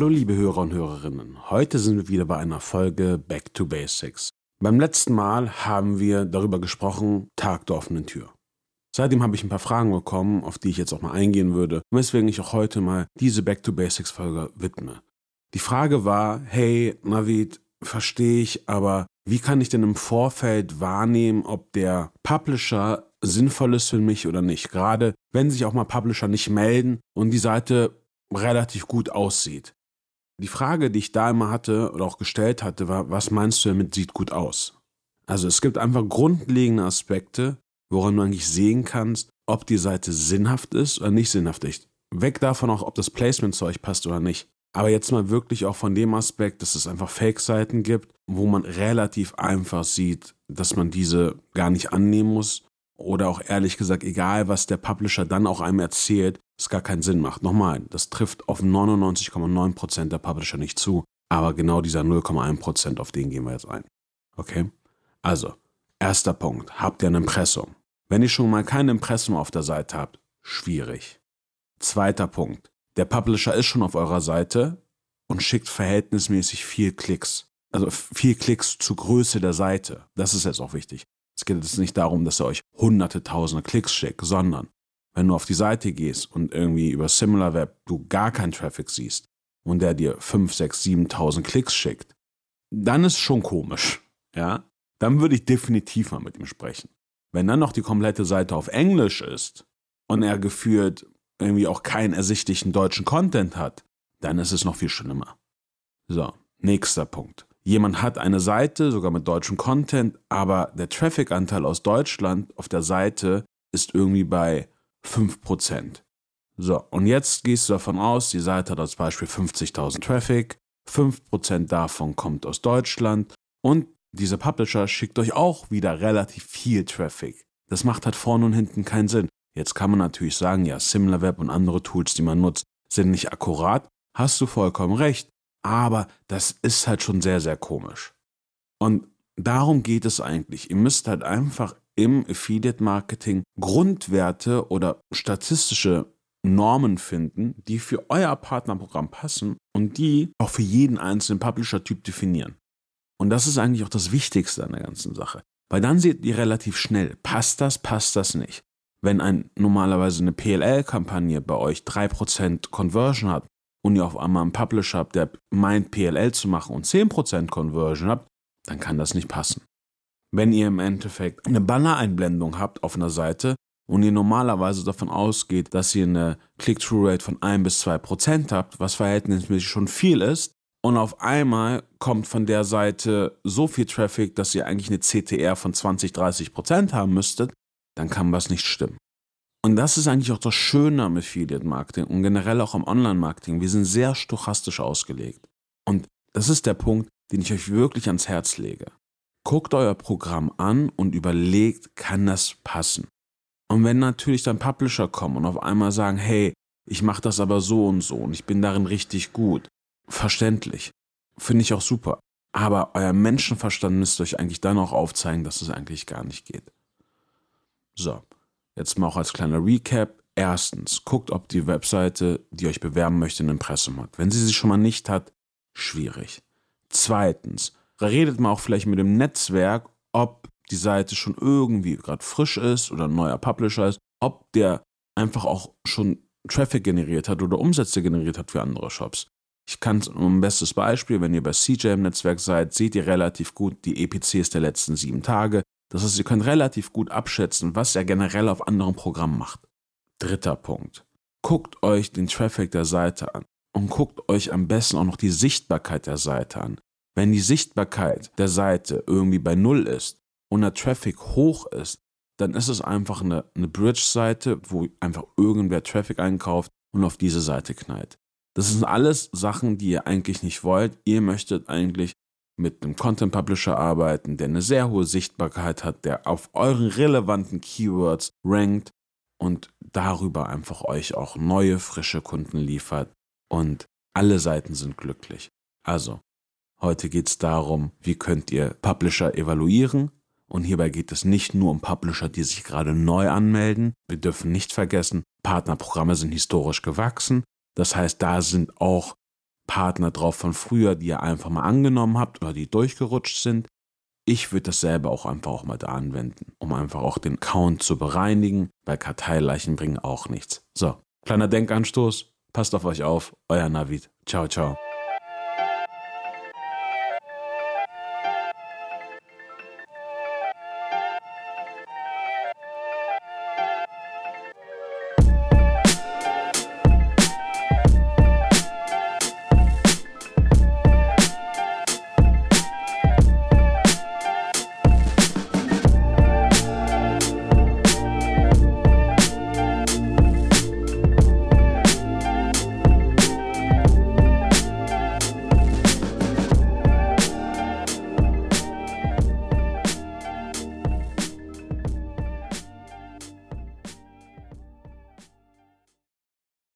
Hallo liebe Hörer und Hörerinnen. Heute sind wir wieder bei einer Folge Back to Basics. Beim letzten Mal haben wir darüber gesprochen, Tag der offenen Tür. Seitdem habe ich ein paar Fragen bekommen, auf die ich jetzt auch mal eingehen würde, weswegen ich auch heute mal diese Back to Basics Folge widme. Die Frage war, hey Navid, verstehe ich, aber wie kann ich denn im Vorfeld wahrnehmen, ob der Publisher sinnvoll ist für mich oder nicht? Gerade wenn sich auch mal Publisher nicht melden und die Seite relativ gut aussieht. Die Frage, die ich da immer hatte oder auch gestellt hatte, war, was meinst du damit sieht gut aus? Also es gibt einfach grundlegende Aspekte, woran du eigentlich sehen kannst, ob die Seite sinnhaft ist oder nicht sinnhaft ist. Weg davon auch, ob das Placement zu euch passt oder nicht. Aber jetzt mal wirklich auch von dem Aspekt, dass es einfach Fake-Seiten gibt, wo man relativ einfach sieht, dass man diese gar nicht annehmen muss. Oder auch ehrlich gesagt, egal was der Publisher dann auch einem erzählt, es gar keinen Sinn macht. Nochmal, das trifft auf 99,9% der Publisher nicht zu, aber genau dieser 0,1%, auf den gehen wir jetzt ein. Okay? Also, erster Punkt, habt ihr ein Impressum? Wenn ihr schon mal kein Impressum auf der Seite habt, schwierig. Zweiter Punkt, der Publisher ist schon auf eurer Seite und schickt verhältnismäßig viel Klicks. Also viel Klicks zur Größe der Seite. Das ist jetzt auch wichtig. Es geht jetzt nicht darum, dass er euch hunderte, tausende Klicks schickt, sondern wenn du auf die Seite gehst und irgendwie über SimilarWeb du gar keinen Traffic siehst und der dir 5, 6, 7.000 Klicks schickt, dann ist schon komisch, ja? Dann würde ich definitiv mal mit ihm sprechen. Wenn dann noch die komplette Seite auf Englisch ist und er geführt irgendwie auch keinen ersichtlichen deutschen Content hat, dann ist es noch viel schlimmer. So, nächster Punkt. Jemand hat eine Seite, sogar mit deutschem Content, aber der Traffic-Anteil aus Deutschland auf der Seite ist irgendwie bei 5%. So, und jetzt gehst du davon aus, die Seite hat als Beispiel 50.000 Traffic, 5% davon kommt aus Deutschland und dieser Publisher schickt euch auch wieder relativ viel Traffic. Das macht halt vorne und hinten keinen Sinn. Jetzt kann man natürlich sagen, ja, SimilarWeb und andere Tools, die man nutzt, sind nicht akkurat. Hast du vollkommen recht. Aber das ist halt schon sehr, sehr komisch. Und darum geht es eigentlich. Ihr müsst halt einfach im Affiliate Marketing Grundwerte oder statistische Normen finden, die für euer Partnerprogramm passen und die auch für jeden einzelnen Publisher-Typ definieren. Und das ist eigentlich auch das Wichtigste an der ganzen Sache. Weil dann seht ihr relativ schnell, passt das, passt das nicht wenn ein normalerweise eine PLL-Kampagne bei euch 3% Conversion hat und ihr auf einmal einen Publisher habt, der meint PLL zu machen und 10% Conversion habt, dann kann das nicht passen. Wenn ihr im Endeffekt eine Banner-Einblendung habt auf einer Seite und ihr normalerweise davon ausgeht, dass ihr eine Click-Through-Rate von 1 bis 2% habt, was verhältnismäßig schon viel ist, und auf einmal kommt von der Seite so viel Traffic, dass ihr eigentlich eine CTR von 20, 30% haben müsstet, dann kann was nicht stimmen. Und das ist eigentlich auch das Schöne am Affiliate Marketing und generell auch am Online-Marketing. Wir sind sehr stochastisch ausgelegt. Und das ist der Punkt, den ich euch wirklich ans Herz lege. Guckt euer Programm an und überlegt, kann das passen? Und wenn natürlich dann Publisher kommen und auf einmal sagen, hey, ich mache das aber so und so und ich bin darin richtig gut, verständlich, finde ich auch super. Aber euer Menschenverstand müsst euch eigentlich dann auch aufzeigen, dass es eigentlich gar nicht geht. So, jetzt mal auch als kleiner Recap. Erstens, guckt, ob die Webseite, die euch bewerben möchte, ein Impressum hat. Wenn sie sie schon mal nicht hat, schwierig. Zweitens, redet mal auch vielleicht mit dem Netzwerk, ob die Seite schon irgendwie gerade frisch ist oder ein neuer Publisher ist, ob der einfach auch schon Traffic generiert hat oder Umsätze generiert hat für andere Shops. Ich kann ein bestes Beispiel, wenn ihr bei CJ im Netzwerk seid, seht ihr relativ gut die EPCs der letzten sieben Tage. Das heißt, ihr könnt relativ gut abschätzen, was er generell auf anderen Programmen macht. Dritter Punkt. Guckt euch den Traffic der Seite an und guckt euch am besten auch noch die Sichtbarkeit der Seite an. Wenn die Sichtbarkeit der Seite irgendwie bei Null ist und der Traffic hoch ist, dann ist es einfach eine, eine Bridge-Seite, wo einfach irgendwer Traffic einkauft und auf diese Seite knallt. Das sind alles Sachen, die ihr eigentlich nicht wollt. Ihr möchtet eigentlich mit einem Content Publisher arbeiten, der eine sehr hohe Sichtbarkeit hat, der auf euren relevanten Keywords rankt und darüber einfach euch auch neue, frische Kunden liefert und alle Seiten sind glücklich. Also, heute geht es darum, wie könnt ihr Publisher evaluieren und hierbei geht es nicht nur um Publisher, die sich gerade neu anmelden. Wir dürfen nicht vergessen, Partnerprogramme sind historisch gewachsen. Das heißt, da sind auch Partner drauf von früher, die ihr einfach mal angenommen habt oder die durchgerutscht sind. Ich würde dasselbe auch einfach auch mal da anwenden, um einfach auch den Count zu bereinigen, weil Karteileichen bringen auch nichts. So, kleiner Denkanstoß, passt auf euch auf, euer Navid. Ciao, ciao.